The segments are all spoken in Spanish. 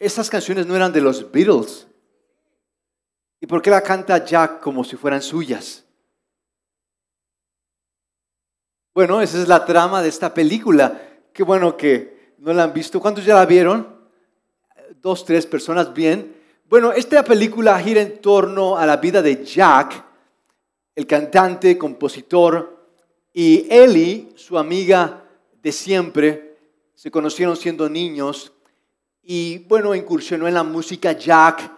esas canciones no eran de los Beatles. ¿Y por qué la canta Jack como si fueran suyas? Bueno, esa es la trama de esta película. Qué bueno que no la han visto. ¿Cuántos ya la vieron? Dos, tres personas, bien. Bueno, esta película gira en torno a la vida de Jack, el cantante, compositor, y Ellie, su amiga de siempre. Se conocieron siendo niños y bueno, incursionó en la música Jack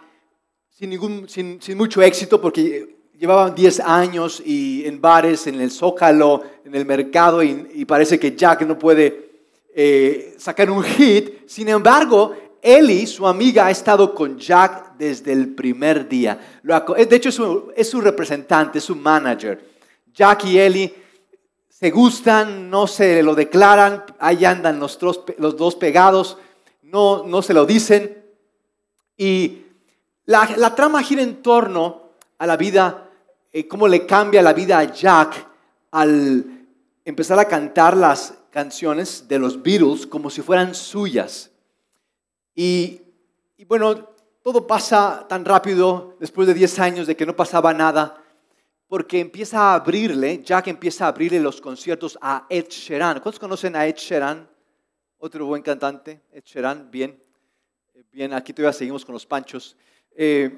sin, ningún, sin, mucho éxito porque llevaban 10 años y en bares, en el Zócalo, en el mercado y, parece que Jack no puede eh, sacar un hit. Sin embargo, Ellie, su amiga, ha estado con Jack desde el primer día. De hecho, es su, es su representante, es su manager. Jack y Ellie se gustan, no se lo declaran, ahí andan los, los dos pegados no, no se lo dicen. Y la, trama gira en torno a la vida, eh, cómo le cambia la vida a Jack al empezar a cantar las canciones de los Beatles como si fueran suyas. Y, bueno, todo pasa tan rápido después de 10 años de que no pasaba nada, porque empieza a abrirle, Jack empieza a abrirle los conciertos a Ed Sheeran. ¿Cuántos conocen a Ed Sheeran? Otro buen cantante, Ed bien. Eh, bien, aquí todavía seguimos con los panchos. Eh,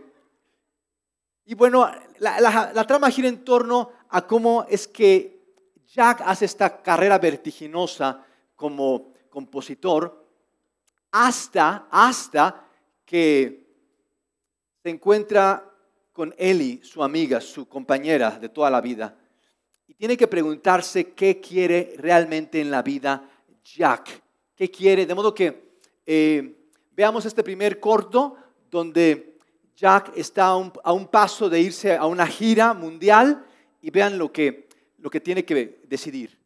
y bueno, la, trama gira en torno a cómo es que Jack hace esta carrera vertiginosa como compositor hasta, hasta que se encuentra con Ellie, su amiga, su compañera de toda la vida, y tiene que preguntarse qué quiere realmente en la vida Jack qué quiere. De modo que eh, veamos este primer corto donde Jack está a un, paso de irse a una gira mundial y vean lo que, lo que tiene que decidir.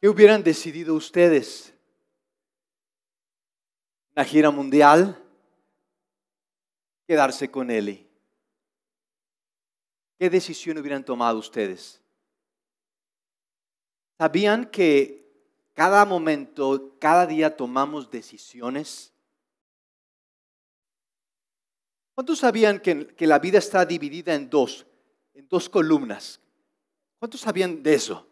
¿Qué hubieran decidido ustedes? ¿Una gira mundial? ¿Quedarse con él? ¿Qué decisión hubieran tomado ustedes? ¿Sabían que cada momento, cada día tomamos decisiones? ¿Cuántos sabían que, que la vida está dividida en dos, en dos columnas? ¿Cuántos sabían de eso?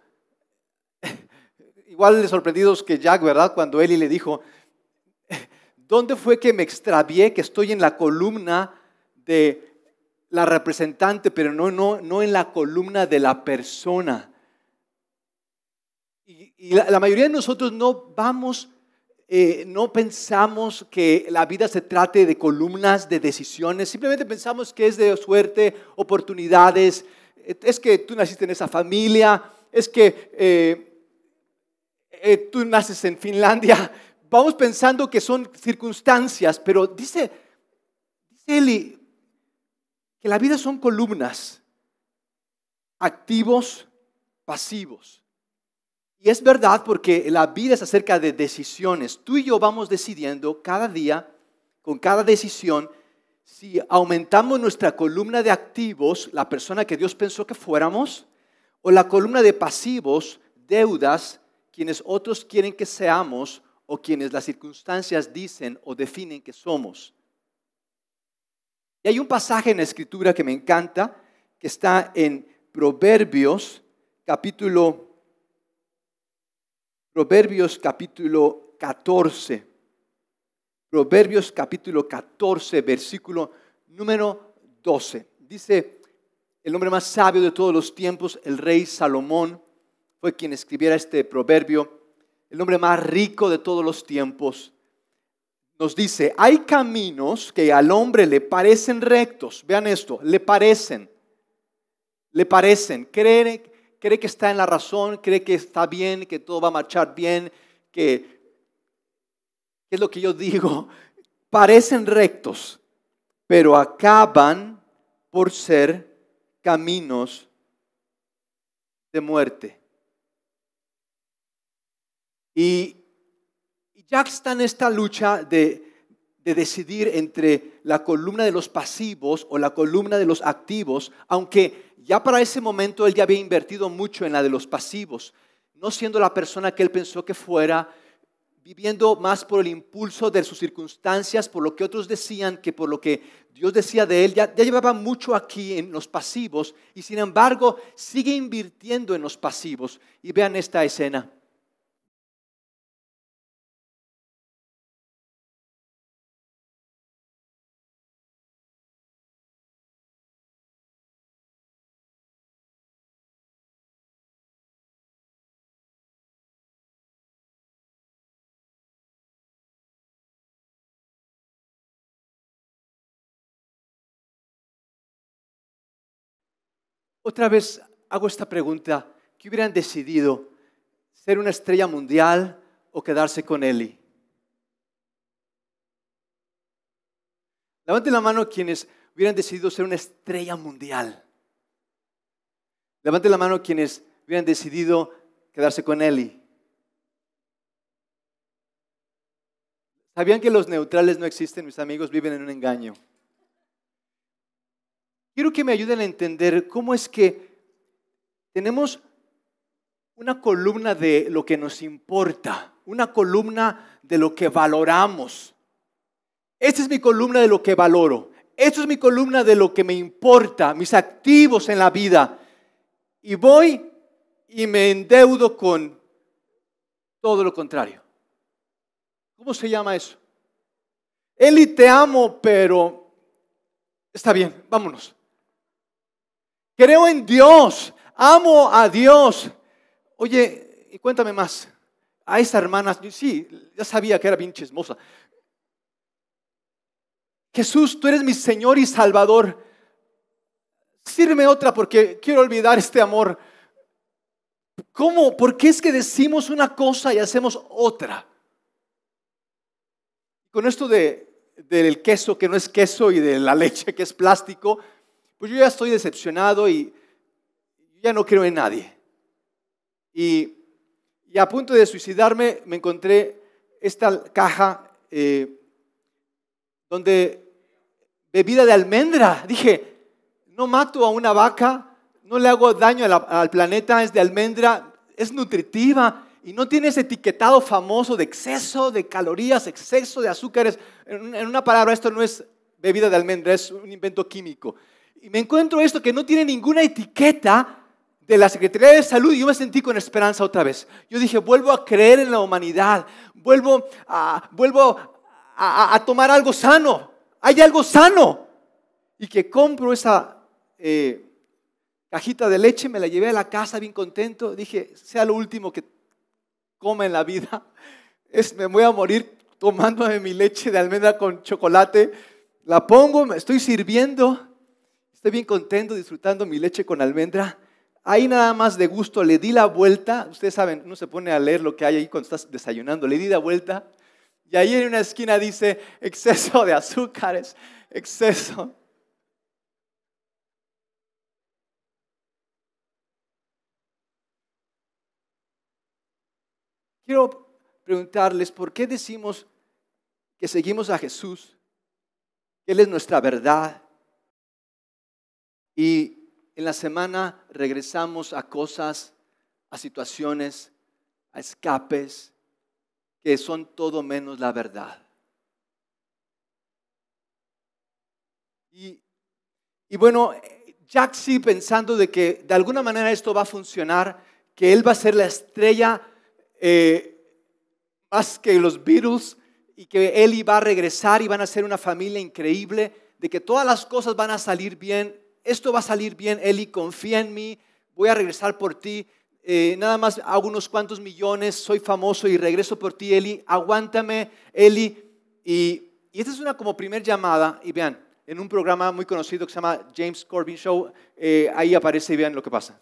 Igual de sorprendidos que Jack, ¿verdad? Cuando Eli le dijo, ¿dónde fue que me extravié que estoy en la columna de la representante, pero no, no, no en la columna de la persona? Y, la, mayoría de nosotros no vamos, eh, no pensamos que la vida se trate de columnas de decisiones, simplemente pensamos que es de suerte, oportunidades, es que tú naciste en esa familia, es que... Eh, eh, tú naces en Finlandia, vamos pensando que son circunstancias, pero dice, dice Eli que la vida son columnas, activos, pasivos. Y es verdad porque la vida es acerca de decisiones. Tú y yo vamos decidiendo cada día, con cada decisión, si aumentamos nuestra columna de activos, la persona que Dios pensó que fuéramos, o la columna de pasivos, deudas, quienes otros quieren que seamos o quienes las circunstancias dicen o definen que somos. Y hay un pasaje en la escritura que me encanta, que está en Proverbios capítulo Proverbios capítulo 14. Proverbios capítulo 14, versículo número 12. Dice el hombre más sabio de todos los tiempos, el rey Salomón, quien escribiera este proverbio, el hombre más rico de todos los tiempos. nos dice, hay caminos que al hombre le parecen rectos. Vean esto, le parecen. Le parecen. Cree, cree que está en la razón, cree que está bien, que todo va a marchar bien, que es lo que yo digo, parecen rectos, pero acaban por ser caminos de muerte. Y Jack está en esta lucha de, de decidir entre la columna de los pasivos o la columna de los activos, aunque ya para ese momento él ya había invertido mucho en la de los pasivos, no siendo la persona que él pensó que fuera, viviendo más por el impulso de sus circunstancias, por lo que otros decían, que por lo que Dios decía de él. Ya, llevaba mucho aquí en los pasivos y sin embargo sigue invirtiendo en los pasivos. Y vean esta escena. Otra vez hago esta pregunta. ¿Qué hubieran decidido? ¿Ser una estrella mundial o quedarse con Eli? Levanten la mano quienes hubieran decidido ser una estrella mundial. Levanten la mano quienes hubieran decidido quedarse con Eli. ¿Sabían que los neutrales no existen? Mis amigos viven en un engaño. Quiero que me ayuden a entender cómo es que tenemos una columna de lo que nos importa, una columna de lo que valoramos. Esta es mi columna de lo que valoro. Esta es mi columna de lo que me importa, mis activos en la vida. Y voy y me endeudo con todo lo contrario. ¿Cómo se llama eso? Eli, te amo, pero está bien, vámonos. Creo en Dios, amo a Dios. Oye, y cuéntame más. A esa hermana, sí, ya sabía que era bien chismosa. Jesús, tú eres mi Señor y Salvador. Sírveme otra porque quiero olvidar este amor. ¿Cómo? ¿Por qué es que decimos una cosa y hacemos otra? Con esto de, del queso que no es queso y de la leche que es plástico, pues yo ya estoy decepcionado y ya no creo en nadie. Y, a punto de suicidarme me encontré esta caja eh, donde bebida de almendra. Dije, no mato a una vaca, no le hago daño al planeta, es de almendra, es nutritiva y no tiene ese etiquetado famoso de exceso de calorías, exceso de azúcares. En una palabra, esto no es bebida de almendra, es un invento químico. Y me encuentro esto que no tiene ninguna etiqueta de la Secretaría de Salud y yo me sentí con esperanza otra vez. Yo dije, vuelvo a creer en la humanidad, vuelvo a, vuelvo a, tomar algo sano, hay algo sano. Y que compro esa eh, cajita de leche, me la llevé a la casa bien contento, dije, sea lo último que come en la vida, es, me voy a morir tomándome mi leche de almendra con chocolate, la pongo, me estoy sirviendo Estoy bien contento disfrutando mi leche con almendra. Ahí nada más de gusto le di la vuelta. Ustedes saben, uno se pone a leer lo que hay ahí cuando estás desayunando. Le di la vuelta. Y ahí en una esquina dice exceso de azúcares, exceso. Quiero preguntarles, ¿por qué decimos que seguimos a Jesús? Él es nuestra verdad, y en la semana regresamos a cosas, a situaciones, a escapes que son todo menos la verdad. Y, bueno, Jack sí pensando de que de alguna manera esto va a funcionar, que él va a ser la estrella eh, más que los Beatles y que él iba a regresar y van a ser una familia increíble, de que todas las cosas van a salir bien esto va a salir bien, Eli, confía en mí, voy a regresar por ti. Eh, nada más hago unos cuantos millones, soy famoso y regreso por ti, Eli, aguántame, Eli. Y, esta es una como primer llamada, y vean, en un programa muy conocido que se llama James Corbin Show, eh, ahí aparece y vean lo que pasa.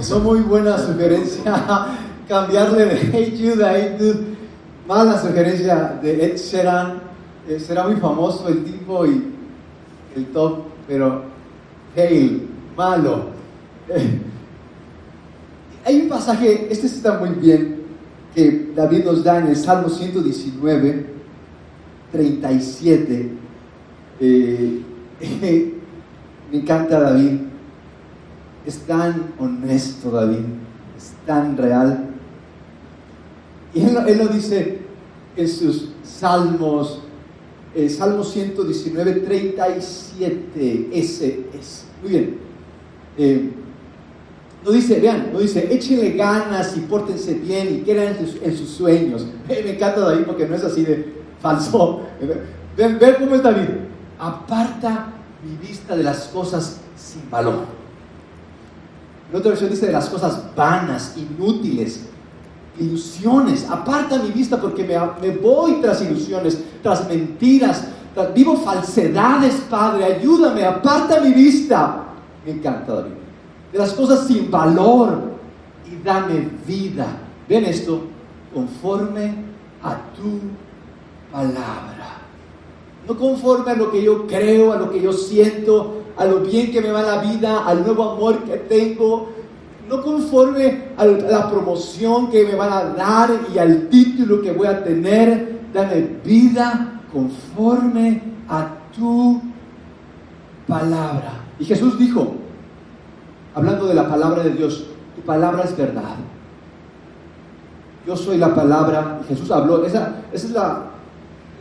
Son muy buena sugerencia cambiarle de Hey Jude a Hey Dude. Mala sugerencia de Ed Sheeran. Eh, será muy famoso el tipo y el top, pero Hail, malo. Hay un pasaje, este está muy bien, que David nos da en el Salmo 119, 37. Eh, me encanta David es tan honesto David, es tan real. Y él, lo dice en sus salmos, eh, Salmo 119, 37, ese es. Muy bien. Eh, no dice, vean, no dice, échenle ganas y pórtense bien y quieran en sus, sueños. me encanta David porque no es así de falso. Ven, ven cómo es David. Aparta mi vista de las cosas sin valor en otra versión dice de las cosas vanas, inútiles, ilusiones. Aparta mi vista porque me, voy tras ilusiones, tras mentiras, vivo falsedades, Padre. Ayúdame, aparta mi vista. Me encanta, David. De las cosas sin valor y dame vida. Ven esto, conforme a tu palabra. No conforme a lo que yo creo, a lo que yo siento, a lo bien que me va la vida, al nuevo amor que tengo, no conforme a la promoción que me van a dar y al título que voy a tener, dame vida conforme a tu palabra. Y Jesús dijo, hablando de la palabra de Dios, tu palabra es verdad. Yo soy la palabra. Jesús habló. Esa, esa es la.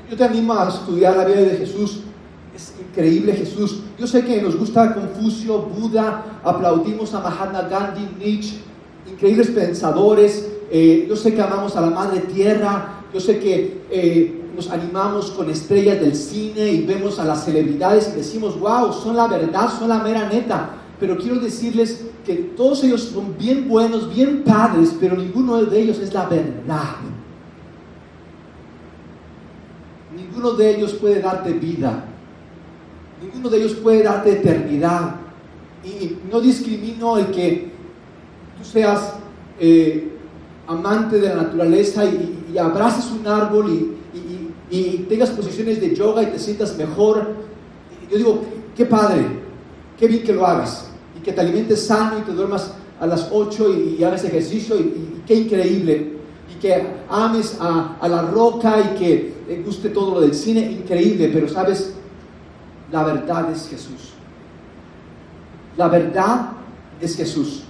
Yo te animo a estudiar la vida de Jesús es increíble Jesús. Yo sé que nos gusta Confucio, Buda, aplaudimos a Mahatma Gandhi, Nietzsche, increíbles pensadores. Eh, yo sé que amamos a la Madre Tierra. Yo sé que eh, nos animamos con estrellas del cine y vemos a las celebridades y decimos, wow, son la verdad, son la mera neta. Pero quiero decirles que todos ellos son bien buenos, bien padres, pero ninguno de ellos es la verdad. Ninguno de ellos puede darte vida. Ninguno de ellos puede darte eternidad. Y no discrimino el que tú seas eh, amante de la naturaleza y, y abraces un árbol y, tengas posiciones de yoga y te sientas mejor. Yo digo, qué padre, qué bien que lo hagas y que te alimentes sano y te duermas a las 8 y, hagas ejercicio y, qué increíble. Y que ames a, a la roca y que te guste todo lo del cine, increíble, pero sabes, la verdad es Jesús. La verdad es Jesús.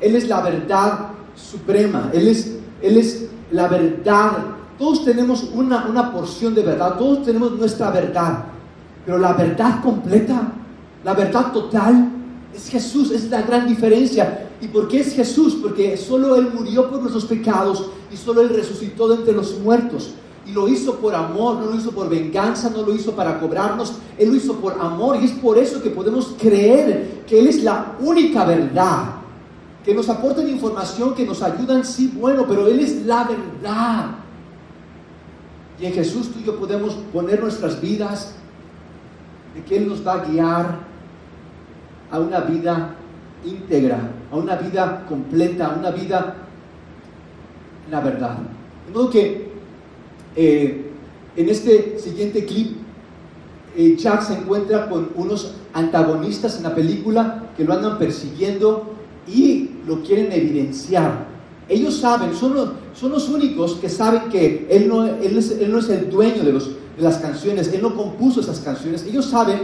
Él es la verdad suprema. Él es, Él es la verdad. Todos tenemos una, una porción de verdad. Todos tenemos nuestra verdad. Pero la verdad completa, la verdad total, es Jesús. Es la gran diferencia. ¿Y por qué es Jesús? Porque solo Él murió por nuestros pecados y solo Él resucitó de entre los muertos. Y lo hizo por amor, no lo hizo por venganza, no lo hizo para cobrarnos, Él lo hizo por amor. Y es por eso que podemos creer que Él es la única verdad. Que nos aportan información, que nos ayudan, sí, bueno, pero Él es la verdad. Y en Jesús tú y yo podemos poner nuestras vidas de que Él nos va a guiar a una vida íntegra, a una vida completa, a una vida en la verdad. De modo que eh, en este siguiente clip, eh, Chuck se encuentra con unos antagonistas en la película que lo andan persiguiendo y lo quieren evidenciar. Ellos saben, son los, son los únicos que saben que él no, él, es, no es el dueño de, los, de las canciones, él no compuso esas canciones. Ellos saben,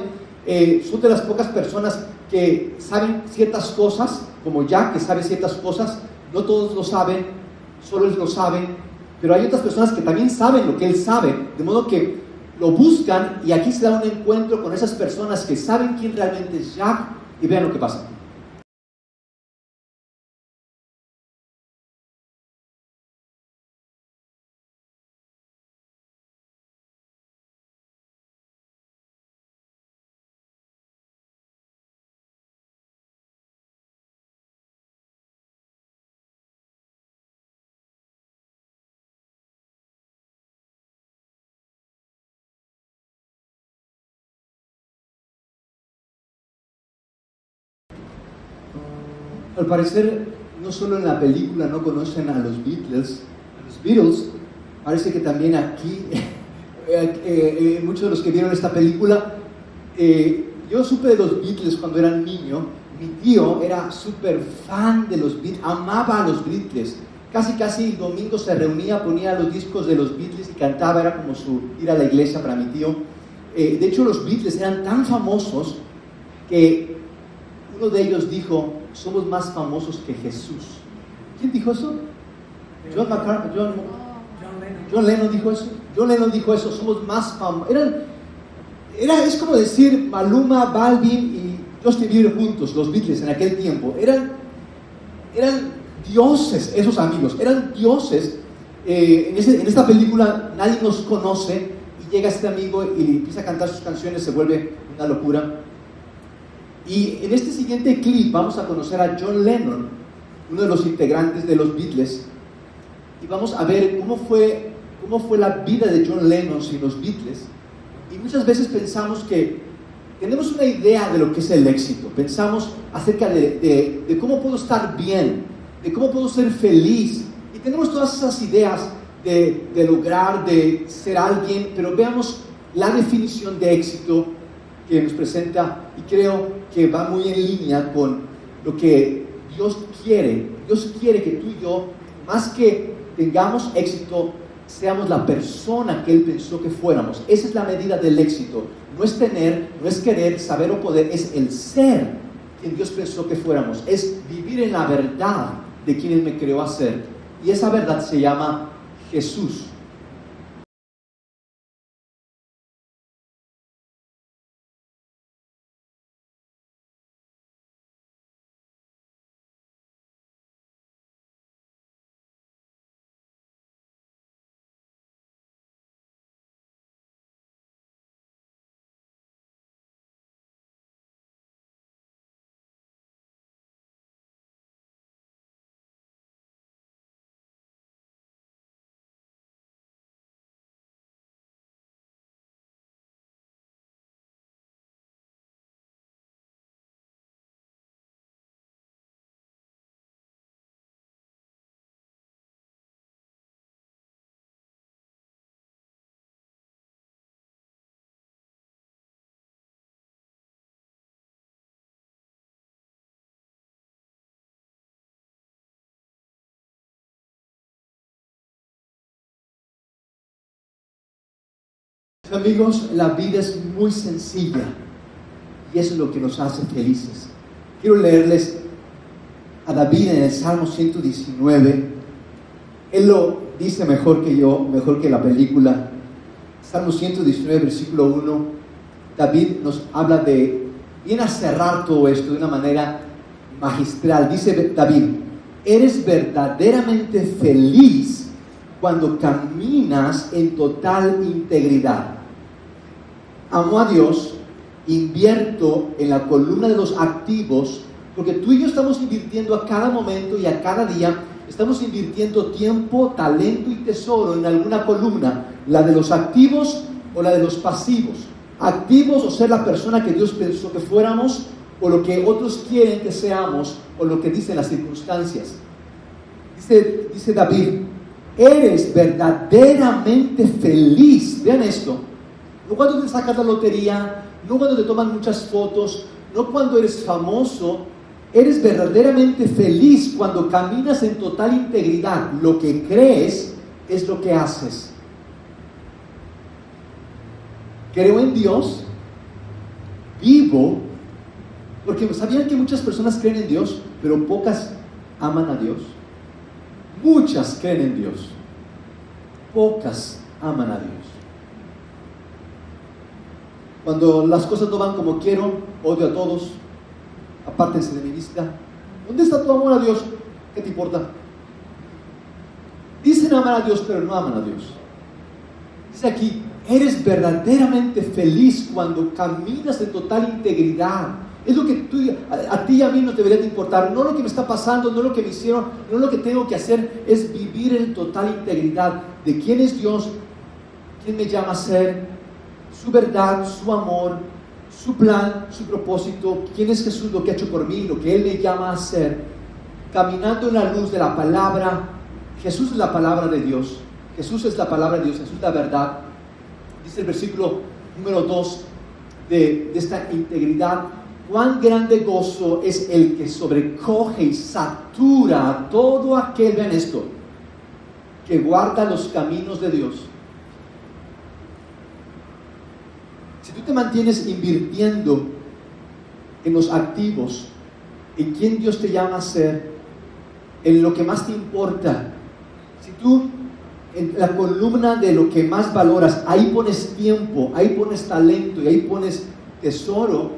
eh, son de las pocas personas que saben ciertas cosas, como Jack, que sabe ciertas cosas. No todos lo saben, solo él lo saben, pero hay otras personas que también saben lo que él sabe, de modo que lo buscan y aquí se da un encuentro con esas personas que saben quién realmente es Jack y vean lo que pasa. Al parecer, no solo en la película no conocen a los Beatles, a los Beatles, parece que también aquí, eh, eh, eh, muchos de los que vieron esta película, yo supe de los Beatles cuando era niño, mi tío era súper fan de los Beatles, amaba a los Beatles, casi casi el domingo se reunía, ponía los discos de los Beatles y cantaba, era como su ir a la iglesia para mi tío. de hecho, los Beatles eran tan famosos que uno de ellos dijo, somos más famosos que Jesús. ¿Quién dijo eso? John, McCartney, John, John Lennon dijo eso. John Lennon dijo eso, somos más famosos. era, es como decir Maluma, Balvin y Justin Bieber juntos, los Beatles en aquel tiempo. Eran, eran dioses, esos amigos, eran dioses. Eh, en, en, esta película nadie nos conoce y llega este amigo y empieza a cantar sus canciones, se vuelve una locura. Y en este siguiente clip vamos a conocer a John Lennon, uno de los integrantes de los Beatles, y vamos a ver cómo fue, cómo fue la vida de John Lennon sin los Beatles. Y muchas veces pensamos que tenemos una idea de lo que es el éxito, pensamos acerca de, de, cómo puedo estar bien, de cómo puedo ser feliz, y tenemos todas esas ideas de, de lograr, de ser alguien, pero veamos la definición de éxito que nos presenta y creo que va muy en línea con lo que Dios quiere. Dios quiere que tú y yo, más que tengamos éxito, seamos la persona que Él pensó que fuéramos. Esa es la medida del éxito. No es tener, no es querer, saber o poder, es el ser quien Dios pensó que fuéramos. Es vivir en la verdad de quien Él me creó a ser. Y esa verdad se llama Jesús. Amigos, la vida es muy sencilla y es lo que nos hace felices. Quiero leerles a David en el Salmo 119. Él lo dice mejor que yo, mejor que la película. Salmo 119, versículo 1. David nos habla de, viene a cerrar todo esto de una manera magistral. Dice David, eres verdaderamente feliz cuando caminas en total integridad amo a Dios, invierto en la columna de los activos, porque tú y yo estamos invirtiendo a cada momento y a cada día, estamos invirtiendo tiempo, talento y tesoro en alguna columna, la de los activos o la de los pasivos. Activos o ser la persona que Dios pensó que fuéramos, o lo que otros quieren que seamos, o lo que dicen las circunstancias. Dice, dice David, eres verdaderamente feliz. Vean esto no cuando te sacas la lotería, no cuando te toman muchas fotos, no cuando eres famoso, Eres verdaderamente feliz cuando caminas en total integridad. Lo que crees es lo que haces. Creo en Dios, vivo, porque sabían que muchas personas creen en Dios, pero pocas aman a Dios. Muchas creen en Dios, pocas aman a Dios. Cuando las cosas no van como quiero, odio a todos, apártense de mi vista. ¿Dónde está tu amor a Dios? ¿Qué te importa? Dicen amar a Dios, pero no aman a Dios. Dice aquí, eres verdaderamente feliz cuando caminas en total integridad. Es lo que tú, a, ti y a mí no debería de importar. No lo que me está pasando, no lo que me hicieron, no lo que tengo que hacer. Es vivir en total integridad de quién es Dios, quién me llama a ser, su verdad, su amor, su plan, su propósito, quién es Jesús, lo que ha hecho por mí, lo que Él me llama a hacer, caminando en la luz de la palabra. Jesús es la palabra de Dios. Jesús es la palabra de Dios, Jesús es la verdad. Dice el versículo número 2 de, esta integridad. Cuán grande gozo es el que sobrecoge y satura a todo aquel, vean que guarda los caminos de Dios Si tú te mantienes invirtiendo en los activos, en quién Dios te llama a ser, en lo que más te importa, si tú en la columna de lo que más valoras, ahí pones tiempo, ahí pones talento y ahí pones tesoro,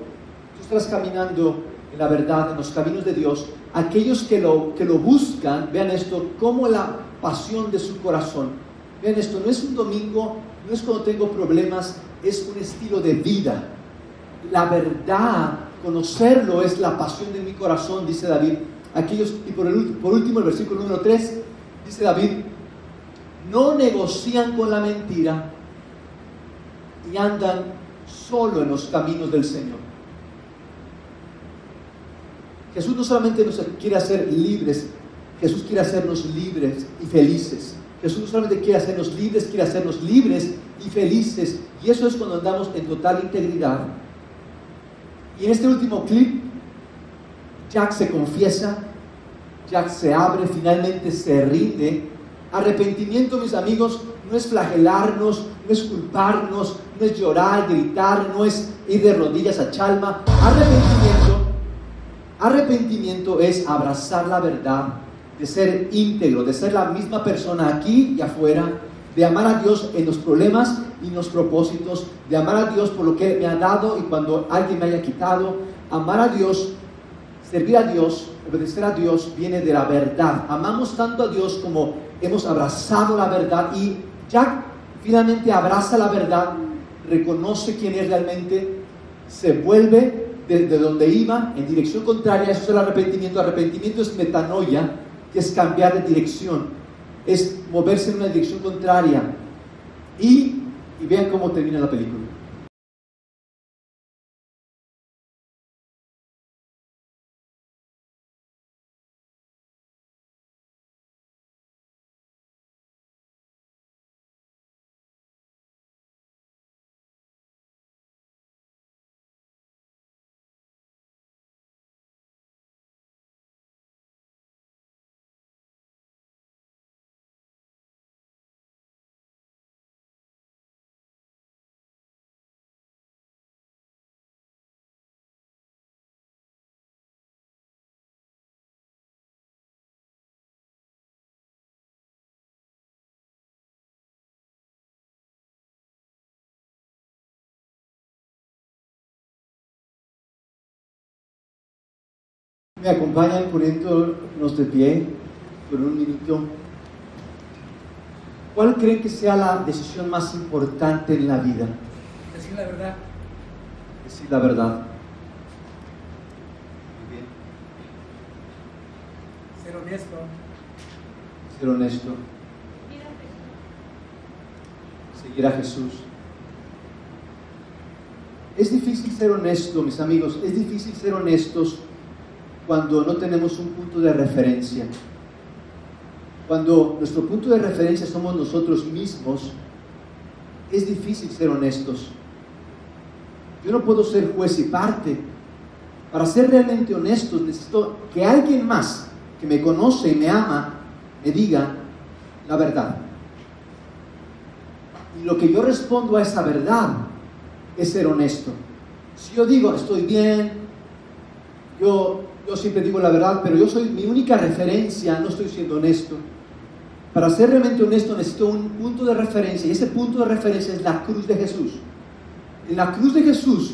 tú estás caminando en la verdad, en los caminos de Dios. Aquellos que lo, que lo buscan, vean esto, como la pasión de su corazón. Vean esto, no es un domingo, no es cuando tengo problemas, es un estilo de vida. La verdad, conocerlo es la pasión de mi corazón, dice David. Aquellos, y por, el, por último, el versículo número 3, dice David, no negocian con la mentira y andan solo en los caminos del Señor. Jesús no solamente nos quiere hacer libres, Jesús quiere hacernos libres y felices. Jesús no solamente quiere hacernos libres, quiere hacernos libres y felices. Y eso es cuando andamos en total integridad. Y en este último clip, Jack se confiesa, Jack se abre, finalmente se rinde. Arrepentimiento, mis amigos, no es flagelarnos, no es culparnos, no es llorar, gritar, no es ir de rodillas a chalma. Arrepentimiento, arrepentimiento es abrazar la verdad, de ser íntegro, de ser la misma persona aquí y afuera, de amar a Dios en los problemas y en los propósitos, de amar a Dios por lo que me ha dado y cuando alguien me haya quitado, amar a Dios, servir a Dios, obedecer a Dios viene de la verdad. Amamos tanto a Dios como hemos abrazado la verdad y ya finalmente abraza la verdad, reconoce quién es realmente, se vuelve de, donde iba en dirección contraria, eso es el arrepentimiento. Arrepentimiento es metanoia, que es cambiar de dirección, es moverse en una dirección contraria. Y, y vean cómo termina la película. Me acompañan poniéndonos de pie por un minuto. ¿Cuál creen que sea la decisión más importante en la vida? Decir la verdad. Decir la verdad. Muy bien. Ser honesto. Ser honesto. Seguir a Jesús. Es difícil ser honesto, mis amigos. Es difícil ser honestos cuando no tenemos un punto de referencia. Cuando nuestro punto de referencia somos nosotros mismos, es difícil ser honestos. Yo no puedo ser juez y parte. Para ser realmente honestos, necesito que alguien más que me conoce y me ama me diga la verdad. Y lo que yo respondo a esa verdad es ser honesto. Si yo digo, estoy bien, yo, yo siempre digo la verdad, pero yo soy mi única referencia, no estoy siendo honesto. Para ser realmente honesto necesito un punto de referencia y ese punto de referencia es la cruz de Jesús. En la cruz de Jesús,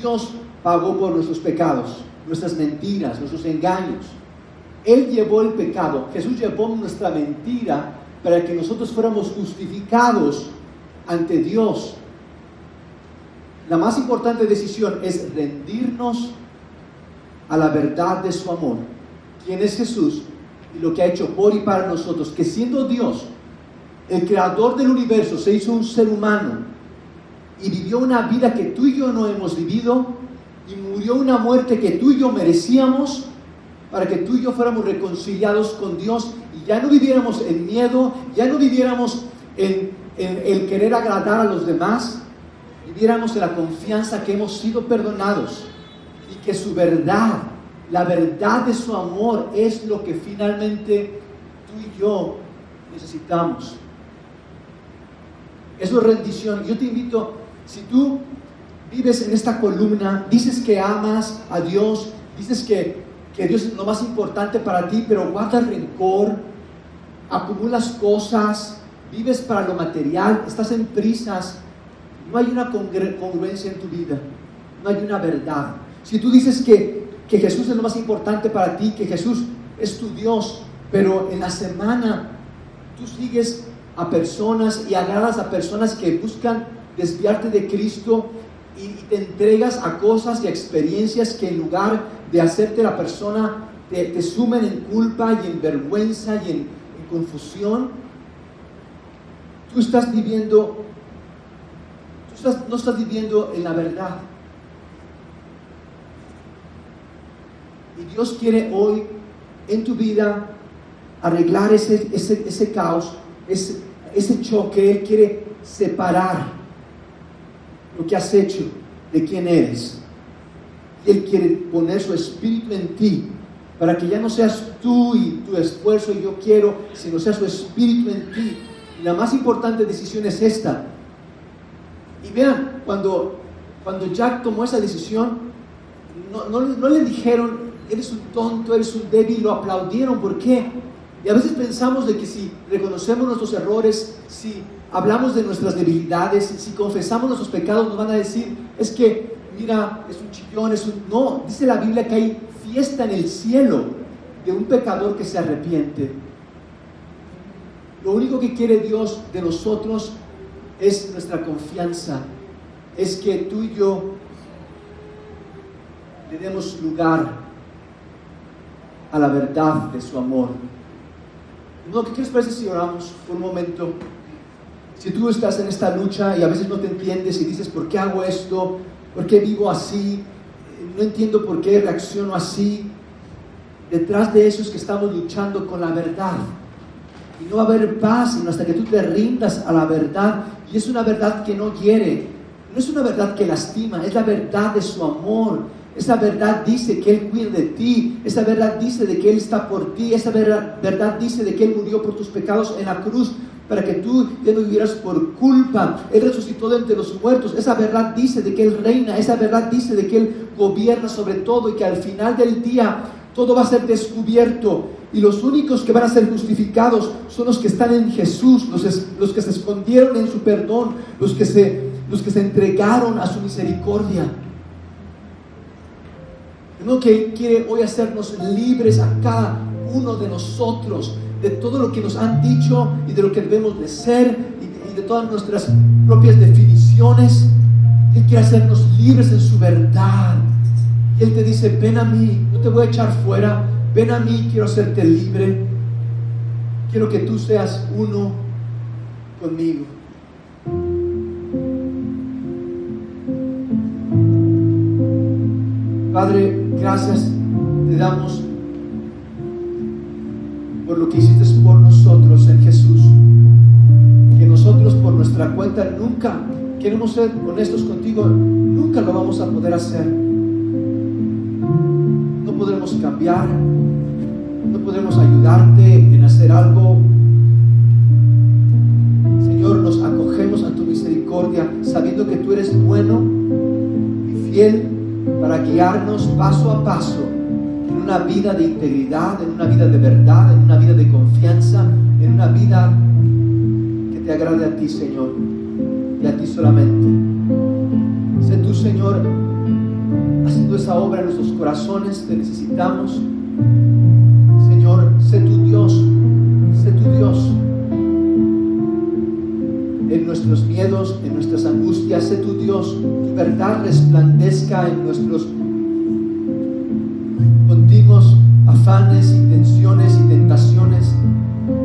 Dios pagó por nuestros pecados, nuestras mentiras, nuestros engaños. Él llevó el pecado, Jesús llevó nuestra mentira para que nosotros fuéramos justificados ante Dios. La más importante decisión es rendirnos a la verdad de su amor. ¿Quién es Jesús? y lo que ha hecho por y para nosotros, que siendo Dios, el creador del universo, se hizo un ser humano y vivió una vida que tú y yo no hemos vivido y murió una muerte que tú y yo merecíamos para que tú y yo fuéramos reconciliados con Dios y ya no viviéramos en miedo, ya no viviéramos en, en el querer agradar a los demás, viviéramos en la confianza que hemos sido perdonados y que su verdad la verdad de su amor es lo que finalmente tú y yo necesitamos. Eso es rendición. Yo te invito, si tú vives en esta columna, dices que amas a Dios, dices que, que Dios es lo más importante para ti, pero guardas rencor, acumulas cosas, vives para lo material, estás en prisas, no hay una congruencia en tu vida, no hay una verdad. Si tú dices que que Jesús es lo más importante para ti, que Jesús es tu Dios, pero en la semana tú sigues a personas y agradas a personas que buscan desviarte de Cristo y, te entregas a cosas y experiencias que en lugar de hacerte la persona te, sumen en culpa y en vergüenza y en, confusión. Tú estás viviendo, tú no estás viviendo en la verdad. Y Dios quiere hoy en tu vida arreglar ese, ese, caos, ese, ese choque. Él quiere separar lo que has hecho de quién eres. Él quiere poner su espíritu en ti para que ya no seas tú y tu esfuerzo y yo quiero, sino sea su espíritu en ti. Y la más importante decisión es esta. Y vean, cuando, cuando Jack tomó esa decisión, no, no, no le dijeron, eres un tonto, eres un débil, lo aplaudieron. ¿Por qué? Y a veces pensamos de que si reconocemos nuestros errores, si hablamos de nuestras debilidades, si confesamos nuestros pecados, nos van a decir, es que, mira, es un chillón, es un... No, dice la Biblia que hay fiesta en el cielo de un pecador que se arrepiente. Lo único que quiere Dios de nosotros es nuestra confianza, es que tú y yo le demos lugar a la verdad de su amor. No, ¿qué les parece si oramos por un momento? Si tú estás en esta lucha y a veces no te entiendes y dices, ¿por qué hago esto? ¿Por qué vivo así? No entiendo por qué reacciono así. Detrás de eso es que estamos luchando con la verdad. Y no va a haber paz sino hasta que tú te rindas a la verdad. Y es una verdad que no quiere. No es una verdad que lastima, es la verdad de su amor esa verdad dice que Él cuida de ti. Esa verdad dice de que Él está por ti. Esa verdad, dice de que Él murió por tus pecados en la cruz para que tú ya no vivieras por culpa. Él resucitó de entre los muertos. Esa verdad dice de que Él reina. Esa verdad dice de que Él gobierna sobre todo y que al final del día todo va a ser descubierto. Y los únicos que van a ser justificados son los que están en Jesús, los, los que se escondieron en su perdón, los que se, los que se entregaron a su misericordia que Él quiere hoy hacernos libres a cada uno de nosotros de todo lo que nos han dicho y de lo que debemos de ser y de, todas nuestras propias definiciones. Él quiere hacernos libres en su verdad. Él te dice, ven a mí, no te voy a echar fuera, ven a mí, quiero hacerte libre. Quiero que tú seas uno conmigo. Padre, gracias te damos por lo que hiciste por nosotros en Jesús. Que nosotros por nuestra cuenta nunca, queremos ser honestos contigo, nunca lo vamos a poder hacer. podremos cambiar, no podremos ayudarte en hacer algo. Señor, nos acogemos a tu misericordia, sabiendo que tú eres bueno y fiel para guiarnos paso a paso en una vida de integridad, en una vida de verdad, en una vida de confianza, en una vida que te agrade a ti, Señor, y a ti solamente. Sé tú, Señor, haciendo esa obra en nuestros corazones, te necesitamos. Señor, sé tu Dios, sé tu Dios. En nuestros miedos, en nuestras angustias, sé tu Dios, tu verdad resplandezca en nuestros continuos afanes, intenciones y tentaciones.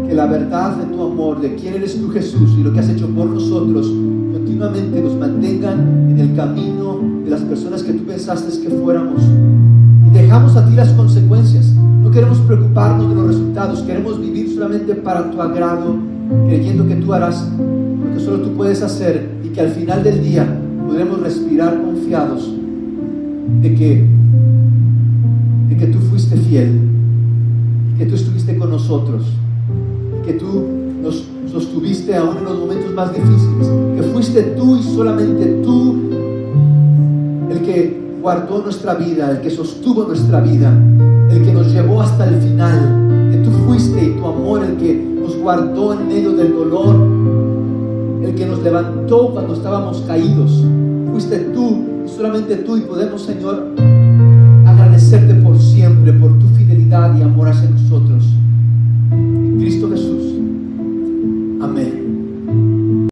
Que la verdad de tu amor, de quién eres tú Jesús y lo que has hecho por nosotros, continuamente nos mantengan en el camino de las personas que tú pensaste que fuéramos. Y dejamos a ti las consecuencias. No queremos preocuparnos de los resultados, queremos vivir solamente para tu agrado, creyendo que tú harás que solo tú puedes hacer y que al final del día podremos respirar confiados de que, de que tú fuiste fiel, que tú estuviste con nosotros, que tú nos sostuviste aún en los momentos más difíciles, que fuiste tú y solamente tú el que guardó nuestra vida, el que sostuvo nuestra vida, el que nos llevó hasta el final, que tú fuiste y tu amor el que nos guardó en medio del dolor, el que nos levantó cuando estábamos caídos, fuiste tú solamente tú y podemos, Señor, agradecerte por siempre, por tu fidelidad y amor hacia nosotros.